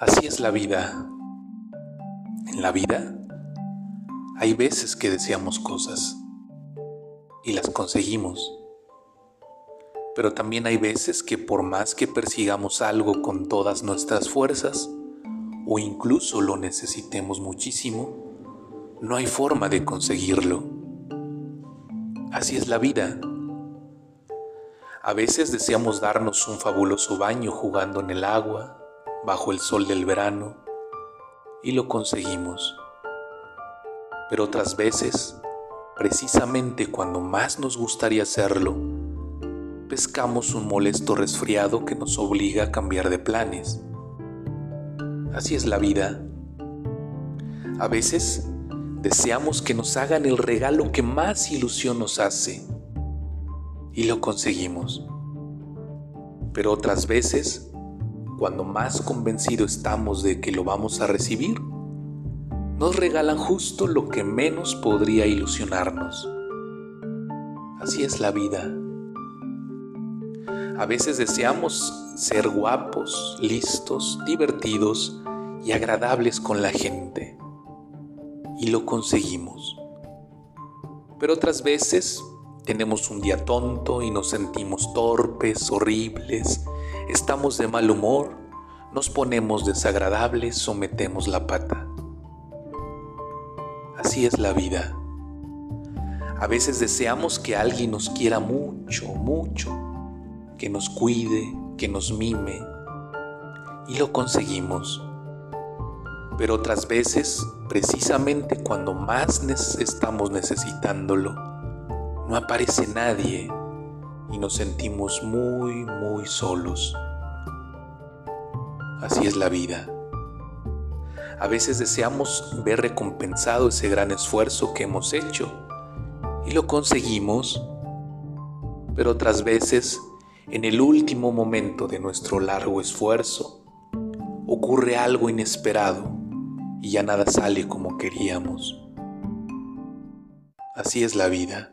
Así es la vida. En la vida hay veces que deseamos cosas y las conseguimos. Pero también hay veces que por más que persigamos algo con todas nuestras fuerzas, o incluso lo necesitemos muchísimo, no hay forma de conseguirlo. Así es la vida. A veces deseamos darnos un fabuloso baño jugando en el agua, bajo el sol del verano, y lo conseguimos. Pero otras veces, precisamente cuando más nos gustaría hacerlo, pescamos un molesto resfriado que nos obliga a cambiar de planes. Así es la vida. A veces deseamos que nos hagan el regalo que más ilusión nos hace y lo conseguimos. Pero otras veces, cuando más convencido estamos de que lo vamos a recibir, nos regalan justo lo que menos podría ilusionarnos. Así es la vida. A veces deseamos ser guapos, listos, divertidos y agradables con la gente. Y lo conseguimos. Pero otras veces tenemos un día tonto y nos sentimos torpes, horribles, estamos de mal humor, nos ponemos desagradables o metemos la pata. Así es la vida. A veces deseamos que alguien nos quiera mucho, mucho, que nos cuide, que nos mime, y lo conseguimos. Pero otras veces, precisamente cuando más estamos necesitándolo, no aparece nadie y nos sentimos muy, muy solos. Así es la vida. A veces deseamos ver recompensado ese gran esfuerzo que hemos hecho y lo conseguimos, pero otras veces en el último momento de nuestro largo esfuerzo, ocurre algo inesperado y ya nada sale como queríamos. Así es la vida.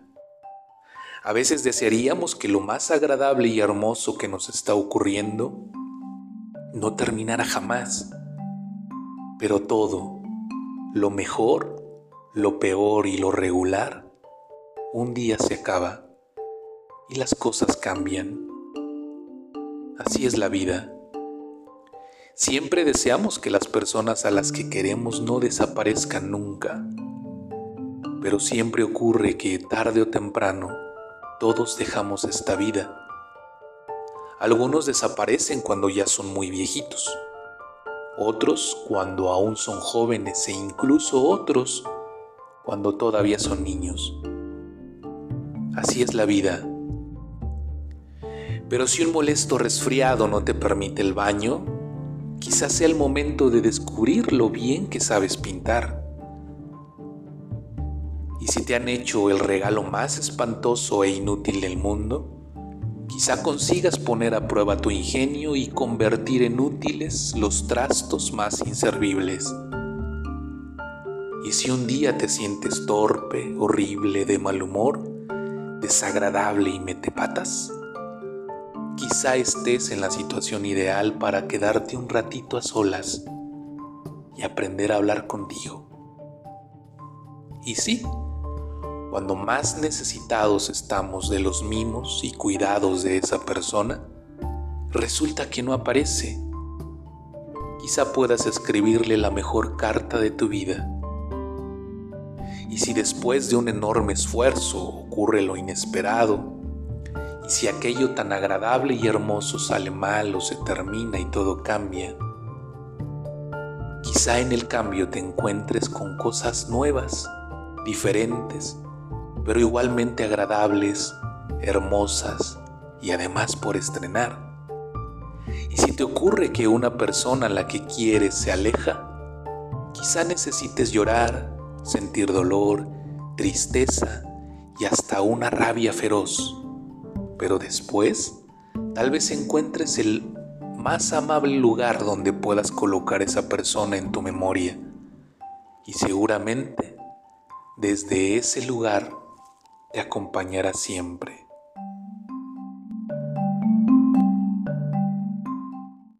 A veces desearíamos que lo más agradable y hermoso que nos está ocurriendo no terminara jamás, pero todo, lo mejor, lo peor y lo regular, un día se acaba y las cosas cambian. Así es la vida. Siempre deseamos que las personas a las que queremos no desaparezcan nunca, pero siempre ocurre que tarde o temprano todos dejamos esta vida. Algunos desaparecen cuando ya son muy viejitos, otros cuando aún son jóvenes e incluso otros cuando todavía son niños. Así es la vida pero si un molesto resfriado no te permite el baño, quizás sea el momento de descubrir lo bien que sabes pintar. Y si te han hecho el regalo más espantoso e inútil del mundo, quizá consigas poner a prueba tu ingenio y convertir en útiles los trastos más inservibles. Y si un día te sientes torpe, horrible, de mal humor, desagradable y mete patas, Quizá estés en la situación ideal para quedarte un ratito a solas y aprender a hablar contigo. Y sí, cuando más necesitados estamos de los mimos y cuidados de esa persona, resulta que no aparece. Quizá puedas escribirle la mejor carta de tu vida. Y si después de un enorme esfuerzo ocurre lo inesperado, y si aquello tan agradable y hermoso sale mal o se termina y todo cambia, quizá en el cambio te encuentres con cosas nuevas, diferentes, pero igualmente agradables, hermosas y además por estrenar. Y si te ocurre que una persona a la que quieres se aleja, quizá necesites llorar, sentir dolor, tristeza y hasta una rabia feroz pero después tal vez encuentres el más amable lugar donde puedas colocar esa persona en tu memoria y seguramente desde ese lugar te acompañará siempre.